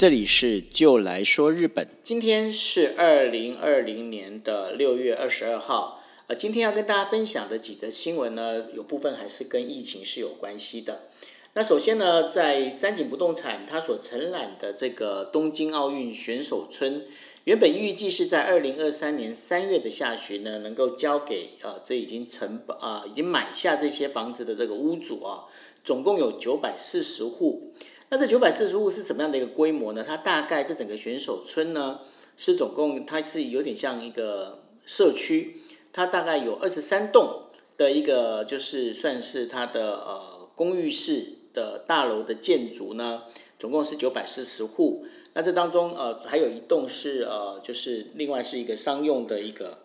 这里是就来说日本。今天是二零二零年的六月二十二号。呃，今天要跟大家分享的几则新闻呢，有部分还是跟疫情是有关系的。那首先呢，在三井不动产它所承揽的这个东京奥运选手村，原本预计是在二零二三年三月的下旬呢，能够交给呃这已经承啊已经买下这些房子的这个屋主啊，总共有九百四十户。那这九百四十户是怎么样的一个规模呢？它大概这整个选手村呢，是总共它是有点像一个社区。它大概有二十三栋的一个，就是算是它的呃公寓式的大楼的建筑呢，总共是九百四十户。那这当中呃还有一栋是呃就是另外是一个商用的一个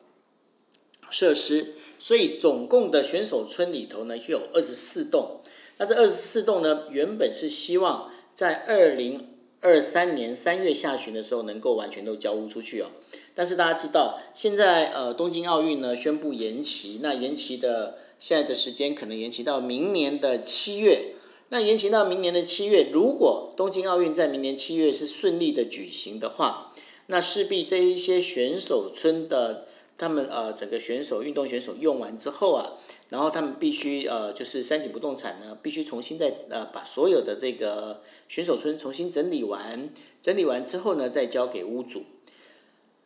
设施，所以总共的选手村里头呢有二十四栋。那这二十四栋呢原本是希望在二零。二三年三月下旬的时候，能够完全都交屋出去哦。但是大家知道，现在呃东京奥运呢宣布延期，那延期的现在的时间可能延期到明年的七月。那延期到明年的七月，如果东京奥运在明年七月是顺利的举行的话，那势必这一些选手村的他们呃整个选手运动选手用完之后啊。然后他们必须呃，就是三井不动产呢，必须重新再呃把所有的这个选手村重新整理完，整理完之后呢，再交给屋主。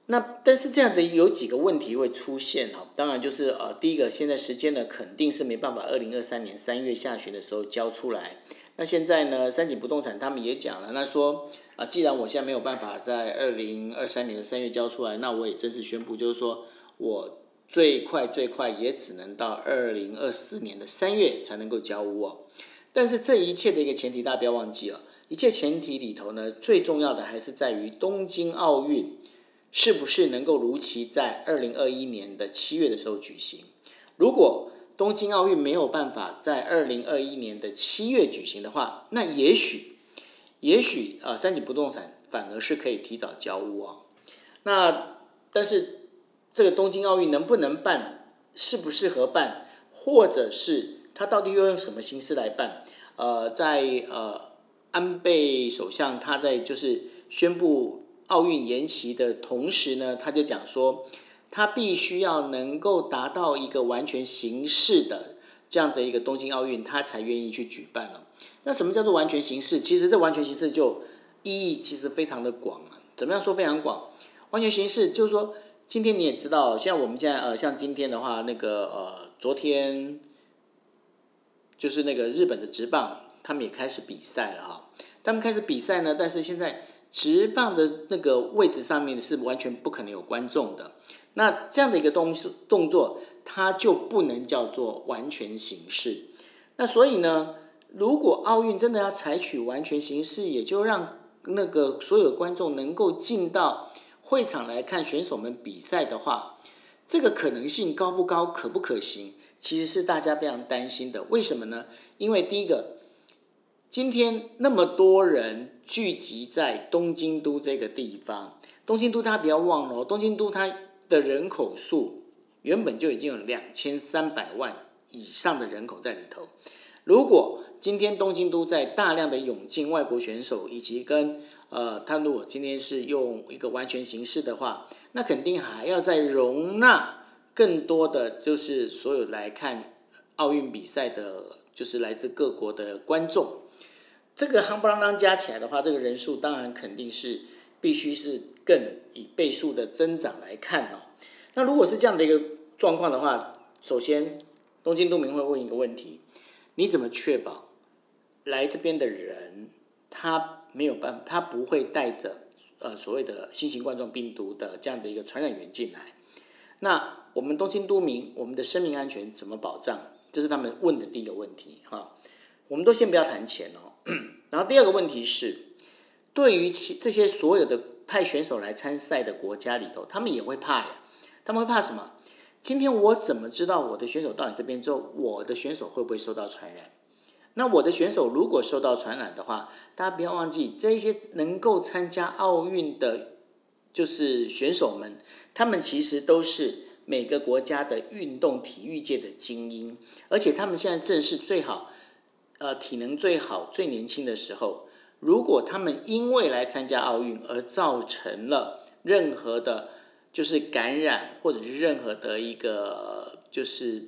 那但是这样的有几个问题会出现哈，当然就是呃，第一个现在时间呢肯定是没办法，二零二三年三月下旬的时候交出来。那现在呢，三井不动产他们也讲了，那说啊，既然我现在没有办法在二零二三年的三月交出来，那我也正式宣布，就是说我。最快最快也只能到二零二四年的三月才能够交屋哦。但是这一切的一个前提，大家不要忘记了，一切前提里头呢，最重要的还是在于东京奥运是不是能够如期在二零二一年的七月的时候举行。如果东京奥运没有办法在二零二一年的七月举行的话，那也许，也许啊，三井不动产反而是可以提早交屋哦。那但是。这个东京奥运能不能办，适不适合办，或者是他到底要用什么形式来办？呃，在呃安倍首相他在就是宣布奥运延期的同时呢，他就讲说，他必须要能够达到一个完全形式的这样的一个东京奥运，他才愿意去举办了。那什么叫做完全形式？其实这完全形式就意义其实非常的广啊。怎么样说非常广？完全形式就是说。今天你也知道，像我们现在呃，像今天的话，那个呃，昨天就是那个日本的直棒，他们也开始比赛了哈。他们开始比赛呢，但是现在直棒的那个位置上面是完全不可能有观众的。那这样的一个动动作，它就不能叫做完全形式。那所以呢，如果奥运真的要采取完全形式，也就让那个所有观众能够进到。会场来看选手们比赛的话，这个可能性高不高，可不可行？其实是大家非常担心的。为什么呢？因为第一个，今天那么多人聚集在东京都这个地方，东京都大家不要忘了，东京都它的人口数原本就已经有两千三百万以上的人口在里头。如果今天东京都在大量的涌进外国选手，以及跟呃，他如果今天是用一个完全形式的话，那肯定还要再容纳更多的就是所有来看奥运比赛的，就是来自各国的观众。这个夯不啷当加起来的话，这个人数当然肯定是必须是更以倍数的增长来看哦。那如果是这样的一个状况的话，首先东京都民会问一个问题：你怎么确保来这边的人他？没有办法，他不会带着呃所谓的新型冠状病毒的这样的一个传染源进来。那我们东京都民，我们的生命安全怎么保障？这是他们问的第一个问题哈。我们都先不要谈钱哦。然后第二个问题是，对于其这些所有的派选手来参赛的国家里头，他们也会怕呀。他们会怕什么？今天我怎么知道我的选手到你这边之后，我的选手会不会受到传染？那我的选手如果受到传染的话，大家不要忘记，这一些能够参加奥运的，就是选手们，他们其实都是每个国家的运动体育界的精英，而且他们现在正是最好，呃，体能最好、最年轻的时候。如果他们因为来参加奥运而造成了任何的，就是感染或者是任何的一个，就是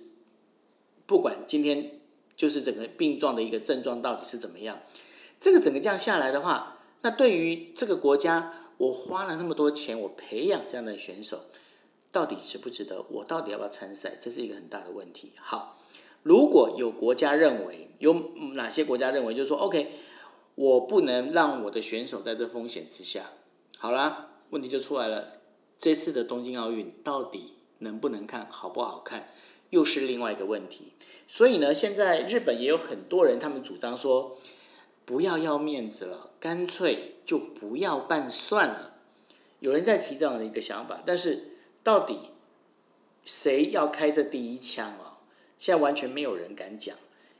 不管今天就是整个病状的一个症状到底是怎么样，这个整个这样下来的话，那对于这个国家，我花了那么多钱，我培养这样的选手，到底值不值得？我到底要不要参赛？这是一个很大的问题。好，如果有国家认为，有哪些国家认为，就是说，OK。我不能让我的选手在这风险之下。好啦，问题就出来了。这次的东京奥运到底能不能看好不好看，又是另外一个问题。所以呢，现在日本也有很多人，他们主张说，不要要面子了，干脆就不要办算了。有人在提这样的一个想法，但是到底谁要开这第一枪啊？现在完全没有人敢讲。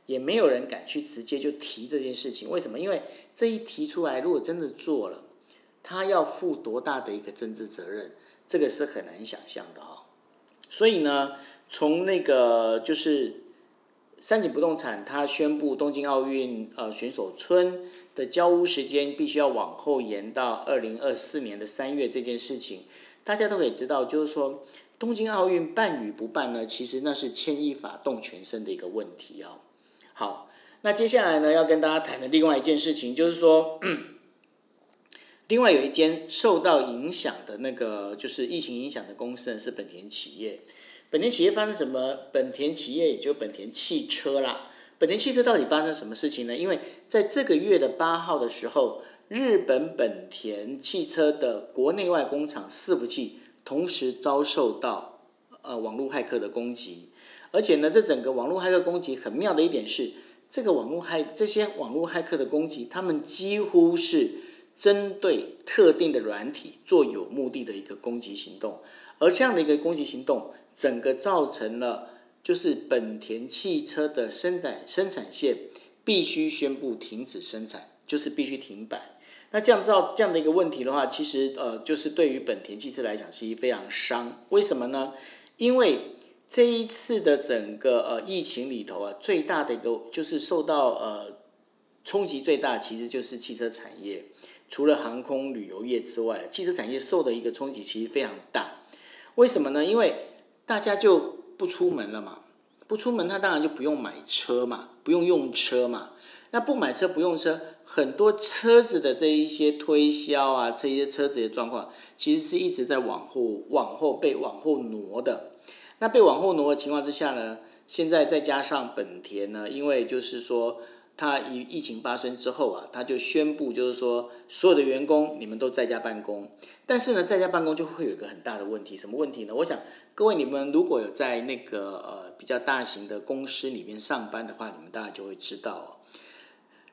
也没有人敢去直接就提这件事情，为什么？因为这一提出来，如果真的做了，他要负多大的一个政治责任，这个是很难想象的哈。所以呢，从那个就是三井不动产，它宣布东京奥运呃选手村的交屋时间必须要往后延到二零二四年的三月这件事情，大家都可以知道，就是说东京奥运办与不办呢，其实那是牵一发动全身的一个问题啊。好，那接下来呢，要跟大家谈的另外一件事情，就是说，另外有一间受到影响的那个，就是疫情影响的公司呢，是本田企业。本田企业发生什么？本田企业也就本田汽车啦。本田汽车到底发生什么事情呢？因为在这个月的八号的时候，日本本田汽车的国内外工厂伺服器同时遭受到呃网络骇客的攻击。而且呢，这整个网络骇客攻击很妙的一点是，这个网络骇这些网络骇客的攻击，他们几乎是针对特定的软体做有目的的一个攻击行动，而这样的一个攻击行动，整个造成了就是本田汽车的生产生产线必须宣布停止生产，就是必须停摆。那这样造这样的一个问题的话，其实呃，就是对于本田汽车来讲，其实非常伤。为什么呢？因为这一次的整个呃疫情里头啊，最大的一个就是受到呃冲击最大，其实就是汽车产业。除了航空旅游业之外，汽车产业受的一个冲击其实非常大。为什么呢？因为大家就不出门了嘛，不出门，他当然就不用买车嘛，不用用车嘛。那不买车不用车，很多车子的这一些推销啊，这些车子的状况，其实是一直在往后往后被往后挪的。那被往后挪的情况之下呢？现在再加上本田呢，因为就是说，它疫疫情发生之后啊，他就宣布就是说，所有的员工你们都在家办公。但是呢，在家办公就会有一个很大的问题，什么问题呢？我想各位你们如果有在那个呃比较大型的公司里面上班的话，你们大家就会知道，哦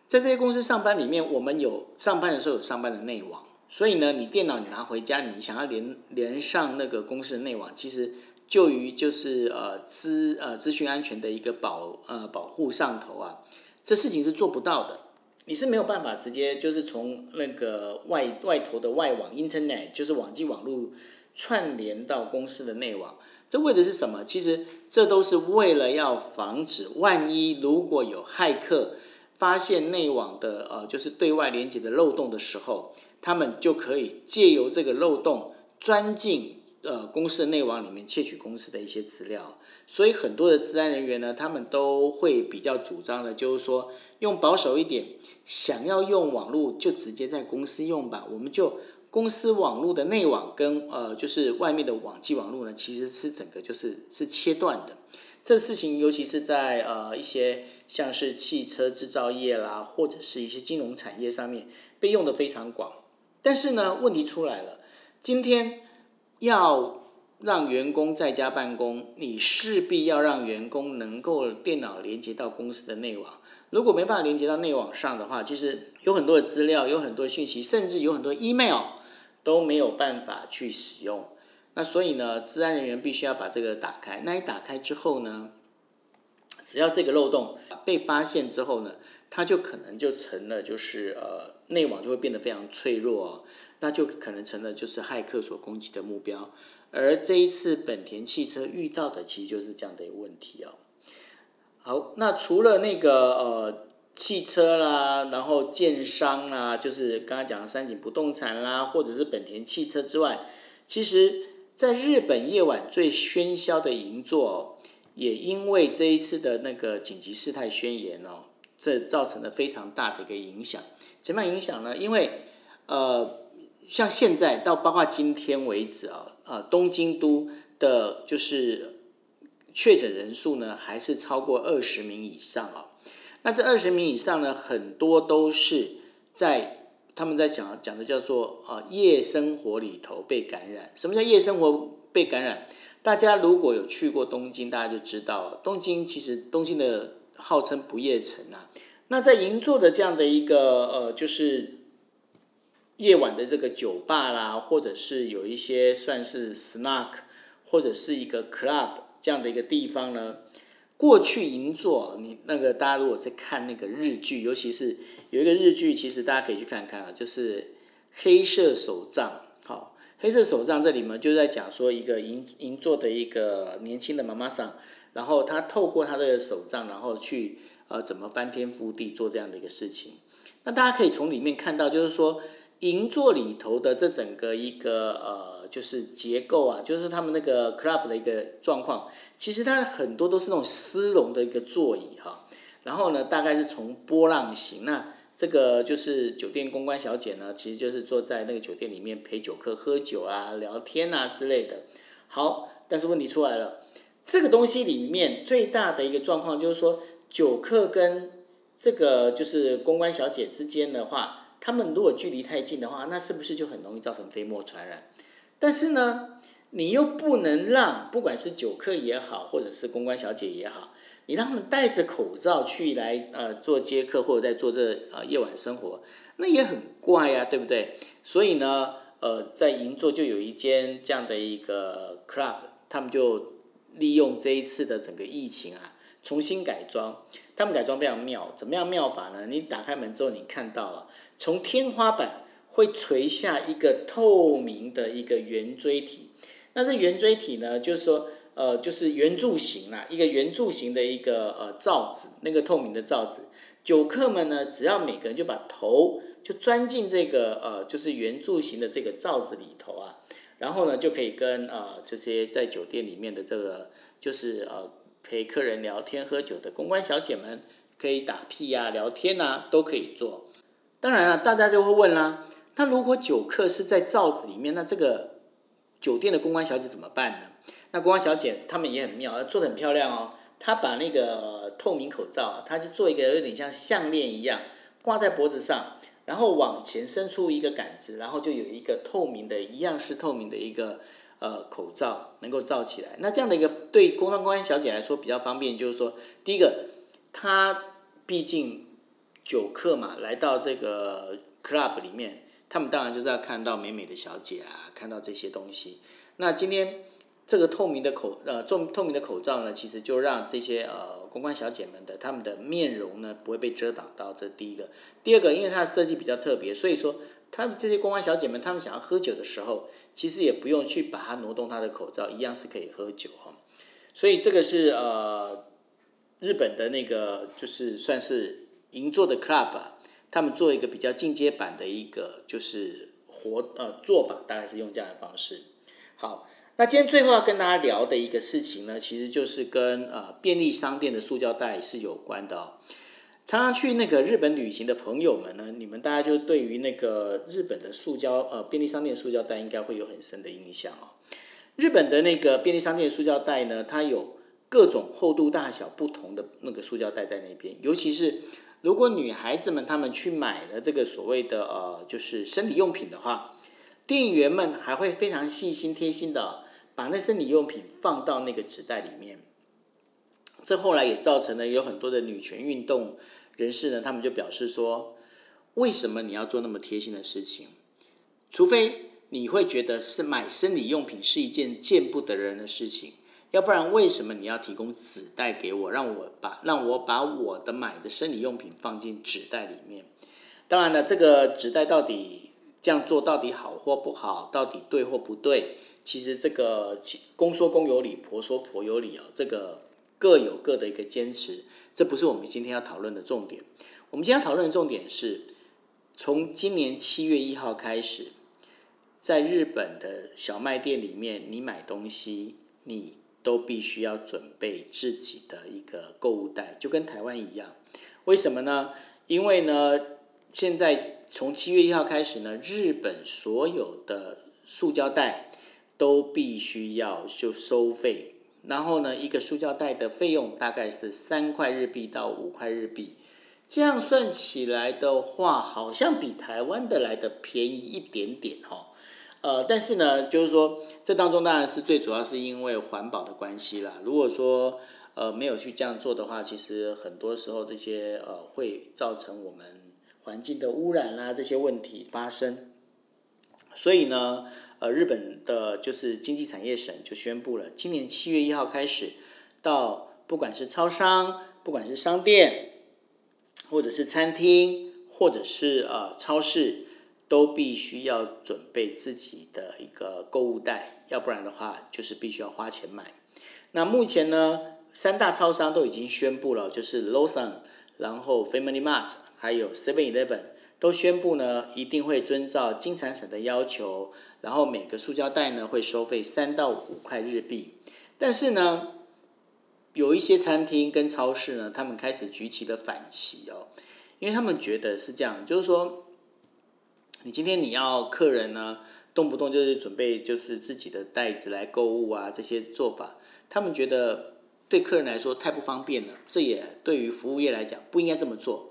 在这些公司上班里面，我们有上班的时候有上班的内网，所以呢，你电脑你拿回家，你想要连连上那个公司的内网，其实。就于就是呃资呃资讯安全的一个保呃保护上头啊，这事情是做不到的，你是没有办法直接就是从那个外外头的外网 Internet 就是网际网络串联到公司的内网，这为的是什么？其实这都是为了要防止万一如果有骇客发现内网的呃就是对外连接的漏洞的时候，他们就可以借由这个漏洞钻进。呃，公司的内网里面窃取公司的一些资料，所以很多的治安人员呢，他们都会比较主张的，就是说用保守一点，想要用网络就直接在公司用吧。我们就公司网络的内网跟呃，就是外面的网际网络呢，其实是整个就是是切断的。这事情尤其是在呃一些像是汽车制造业啦，或者是一些金融产业上面被用的非常广。但是呢，问题出来了，今天。要让员工在家办公，你势必要让员工能够电脑连接到公司的内网。如果没办法连接到内网上的话，其实有很多的资料，有很多讯息，甚至有很多 email 都没有办法去使用。那所以呢，治安人员必须要把这个打开。那一打开之后呢，只要这个漏洞被发现之后呢，它就可能就成了就是呃内网就会变得非常脆弱。那就可能成了就是骇客所攻击的目标，而这一次本田汽车遇到的其实就是这样的一个问题哦。好，那除了那个呃汽车啦，然后建商啦，就是刚刚讲的三井不动产啦，或者是本田汽车之外，其实在日本夜晚最喧嚣的银座，也因为这一次的那个紧急事态宣言哦，这造成了非常大的一个影响。怎么样影响呢？因为呃，像现在到包括今天为止啊，呃，东京都的就是确诊人数呢，还是超过二十名以上啊。那这二十名以上呢，很多都是在他们在讲讲的叫做呃夜生活里头被感染。什么叫夜生活被感染？大家如果有去过东京，大家就知道，东京其实东京的号称不夜城啊。那在银座的这样的一个呃，就是夜晚的这个酒吧啦，或者是有一些算是 snack 或者是一个 club 这样的一个地方呢。过去银座，你那个大家如果在看那个日剧，尤其是有一个日剧，其实大家可以去看看啊，就是《黑色手杖》。好，《黑色手杖》这里面就在讲说一个银银座的一个年轻的妈妈桑，然后他透过他的手杖，然后去呃怎么翻天覆地做这样的一个事情。那大家可以从里面看到，就是说银座里头的这整个一个呃。就是结构啊，就是他们那个 club 的一个状况，其实它很多都是那种丝绒的一个座椅哈，然后呢，大概是从波浪形，那这个就是酒店公关小姐呢，其实就是坐在那个酒店里面陪酒客喝酒啊、聊天啊之类的。好，但是问题出来了，这个东西里面最大的一个状况就是说，酒客跟这个就是公关小姐之间的话，他们如果距离太近的话，那是不是就很容易造成飞沫传染？但是呢，你又不能让不管是酒客也好，或者是公关小姐也好，你让他们戴着口罩去来呃做接客或者在做这呃夜晚生活，那也很怪呀，对不对？所以呢，呃，在银座就有一间这样的一个 club，他们就利用这一次的整个疫情啊，重新改装。他们改装非常妙，怎么样妙法呢？你打开门之后，你看到啊，从天花板。会垂下一个透明的一个圆锥体，那这圆锥体呢，就是说，呃，就是圆柱形啦，一个圆柱形的一个呃罩子，那个透明的罩子，酒客们呢，只要每个人就把头就钻进这个呃，就是圆柱形的这个罩子里头啊，然后呢，就可以跟呃这些在酒店里面的这个就是呃陪客人聊天喝酒的公关小姐们，可以打屁呀、聊天呐，都可以做。当然了，大家就会问啦。那如果酒客是在罩子里面，那这个酒店的公关小姐怎么办呢？那公关小姐她们也很妙，做的很漂亮哦。她把那个透明口罩，她就做一个有点像项链一样挂在脖子上，然后往前伸出一个杆子，然后就有一个透明的，一样是透明的一个呃口罩能够罩起来。那这样的一个对公关公关小姐来说比较方便，就是说，第一个，她毕竟酒客嘛，来到这个 club 里面。他们当然就是要看到美美的小姐啊，看到这些东西。那今天这个透明的口呃，透透明的口罩呢，其实就让这些呃公关小姐们的他们的面容呢不会被遮挡到。这是第一个。第二个，因为它的设计比较特别，所以说他们这些公关小姐们，他们想要喝酒的时候，其实也不用去把它挪动它的口罩，一样是可以喝酒哈。所以这个是呃日本的那个就是算是银座的 club 啊。他们做一个比较进阶版的一个就是活呃做法，大概是用这样的方式。好，那今天最后要跟大家聊的一个事情呢，其实就是跟呃便利商店的塑胶袋是有关的哦。常常去那个日本旅行的朋友们呢，你们大家就对于那个日本的塑胶呃便利商店塑胶袋应该会有很深的印象哦。日本的那个便利商店塑胶袋呢，它有各种厚度大小不同的那个塑胶袋在那边，尤其是。如果女孩子们她们去买了这个所谓的呃，就是生理用品的话，店员们还会非常细心贴心的把那生理用品放到那个纸袋里面。这后来也造成了有很多的女权运动人士呢，他们就表示说，为什么你要做那么贴心的事情？除非你会觉得是买生理用品是一件见不得人的事情。要不然，为什么你要提供纸袋给我，让我把让我把我的买的生理用品放进纸袋里面？当然了，这个纸袋到底这样做到底好或不好，到底对或不对？其实这个公说公有理，婆说婆有理啊，这个各有各的一个坚持。这不是我们今天要讨论的重点。我们今天要讨论的重点是，从今年七月一号开始，在日本的小卖店里面，你买东西，你都必须要准备自己的一个购物袋，就跟台湾一样。为什么呢？因为呢，现在从七月一号开始呢，日本所有的塑胶袋都必须要就收费。然后呢，一个塑胶袋的费用大概是三块日币到五块日币，这样算起来的话，好像比台湾的来的便宜一点点哈。呃，但是呢，就是说这当中当然是最主要是因为环保的关系啦。如果说呃没有去这样做的话，其实很多时候这些呃会造成我们环境的污染啦这些问题发生。所以呢，呃，日本的就是经济产业省就宣布了，今年七月一号开始，到不管是超商，不管是商店，或者是餐厅，或者是呃超市，都必须要准备自己的一个购物袋，要不然的话就是必须要花钱买。那目前呢，三大超商都已经宣布了，就是 Lawson，然后 Family Mart，还有 Seven Eleven。都宣布呢，一定会遵照金产省的要求，然后每个塑胶袋呢会收费三到五块日币。但是呢，有一些餐厅跟超市呢，他们开始举起了反旗哦，因为他们觉得是这样，就是说，你今天你要客人呢，动不动就是准备就是自己的袋子来购物啊，这些做法，他们觉得对客人来说太不方便了，这也对于服务业来讲不应该这么做。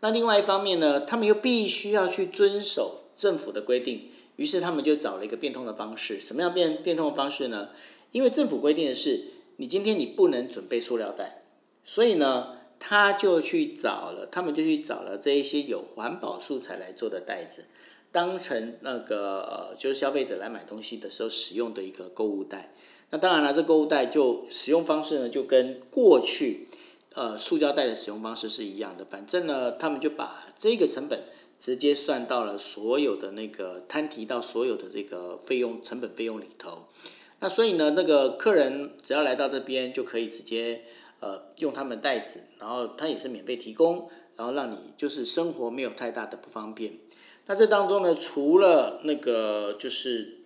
那另外一方面呢，他们又必须要去遵守政府的规定，于是他们就找了一个变通的方式。什么样变变通的方式呢？因为政府规定的是，你今天你不能准备塑料袋，所以呢，他就去找了，他们就去找了这一些有环保素材来做的袋子，当成那个，就是消费者来买东西的时候使用的一个购物袋。那当然了，这购物袋就使用方式呢，就跟过去。呃，塑胶袋的使用方式是一样的，反正呢，他们就把这个成本直接算到了所有的那个摊提到所有的这个费用成本费用里头。那所以呢，那个客人只要来到这边就可以直接呃用他们袋子，然后他也是免费提供，然后让你就是生活没有太大的不方便。那这当中呢，除了那个就是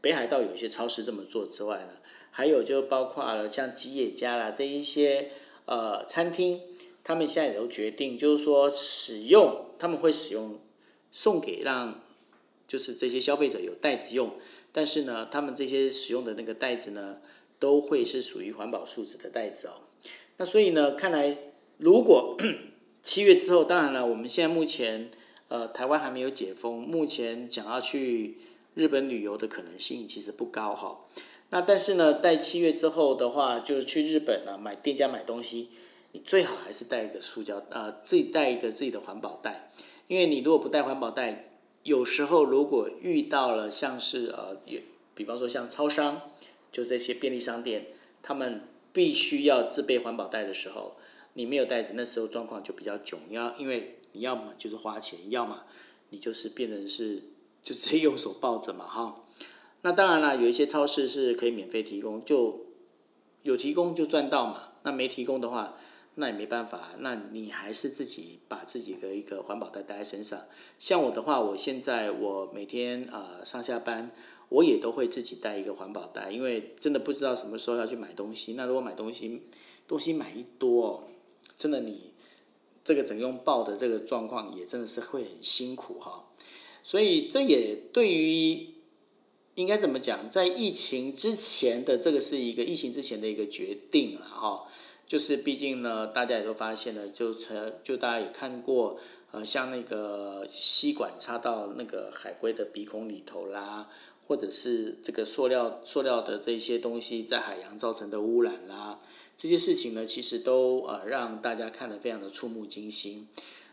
北海道有些超市这么做之外呢，还有就包括了像吉野家啦这一些。呃，餐厅他们现在也都决定，就是说使用他们会使用送给让就是这些消费者有袋子用，但是呢，他们这些使用的那个袋子呢，都会是属于环保树脂的袋子哦。那所以呢，看来如果 七月之后，当然了，我们现在目前呃台湾还没有解封，目前想要去日本旅游的可能性其实不高哈。那但是呢，在七月之后的话，就是去日本啊买店家买东西，你最好还是带一个塑胶呃，自己带一个自己的环保袋，因为你如果不带环保袋，有时候如果遇到了像是呃，比方说像超商，就这些便利商店，他们必须要自备环保袋的时候，你没有袋子，那时候状况就比较囧，要因为你要么就是花钱，要么你就是变成是就直接用手抱着嘛哈。那当然了，有一些超市是可以免费提供，就有提供就赚到嘛。那没提供的话，那也没办法。那你还是自己把自己的一个环保袋带在身上。像我的话，我现在我每天呃上下班，我也都会自己带一个环保袋，因为真的不知道什么时候要去买东西。那如果买东西东西买一多，真的你这个整用抱的这个状况也真的是会很辛苦哈。所以这也对于。应该怎么讲？在疫情之前的这个是一个疫情之前的一个决定了哈，就是毕竟呢，大家也都发现了，就成就大家也看过，呃，像那个吸管插到那个海龟的鼻孔里头啦，或者是这个塑料塑料的这些东西在海洋造成的污染啦，这些事情呢，其实都呃让大家看得非常的触目惊心。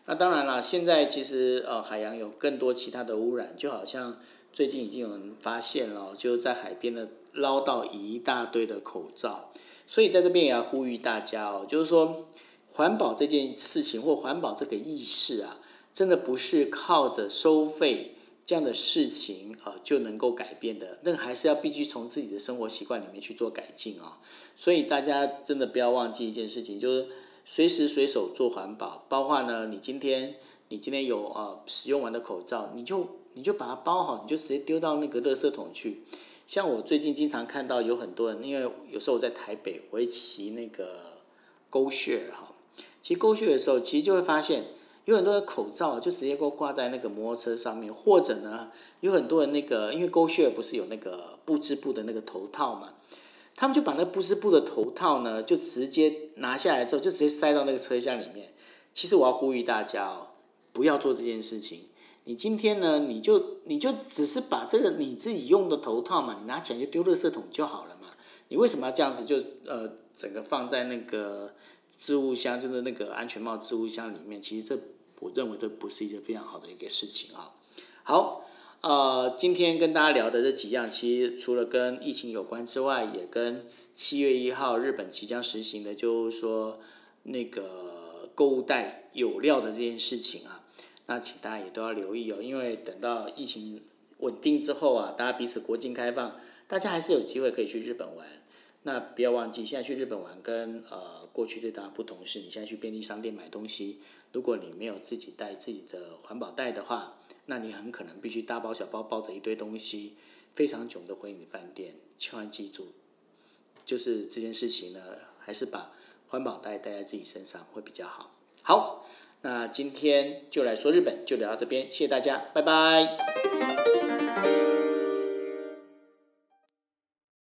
那当然了，现在其实呃海洋有更多其他的污染，就好像。最近已经有人发现了，就是在海边的捞到一大堆的口罩，所以在这边也要呼吁大家哦，就是说环保这件事情或环保这个意识啊，真的不是靠着收费这样的事情啊就能够改变的，那还是要必须从自己的生活习惯里面去做改进啊。所以大家真的不要忘记一件事情，就是随时随手做环保，包括呢，你今天你今天有呃使用完的口罩，你就你就把它包好，你就直接丢到那个垃圾桶去。像我最近经常看到有很多人，因为有时候我在台北，我会骑那个 GoShare 哈，骑勾靴的时候，其实就会发现有很多的口罩就直接给我挂在那个摩托车上面，或者呢，有很多人那个因为 GoShare 不是有那个布织布的那个头套嘛。他们就把那布织布的头套呢，就直接拿下来之后，就直接塞到那个车厢里面。其实我要呼吁大家哦，不要做这件事情。你今天呢，你就你就只是把这个你自己用的头套嘛，你拿起来就丢垃圾桶就好了嘛。你为什么要这样子？就呃，整个放在那个置物箱，就是那个安全帽置物箱里面。其实这我认为这不是一件非常好的一个事情啊。好。呃，今天跟大家聊的这几样，其实除了跟疫情有关之外，也跟七月一号日本即将实行的，就是说那个购物袋有料的这件事情啊，那请大家也都要留意哦，因为等到疫情稳定之后啊，大家彼此国境开放，大家还是有机会可以去日本玩。那不要忘记，现在去日本玩跟呃过去最大的不同是，你现在去便利商店买东西，如果你没有自己带自己的环保袋的话，那你很可能必须大包小包抱着一堆东西，非常囧的回你饭店。千万记住，就是这件事情呢，还是把环保袋带在自己身上会比较好。好，那今天就来说日本，就聊到这边，谢谢大家，拜拜。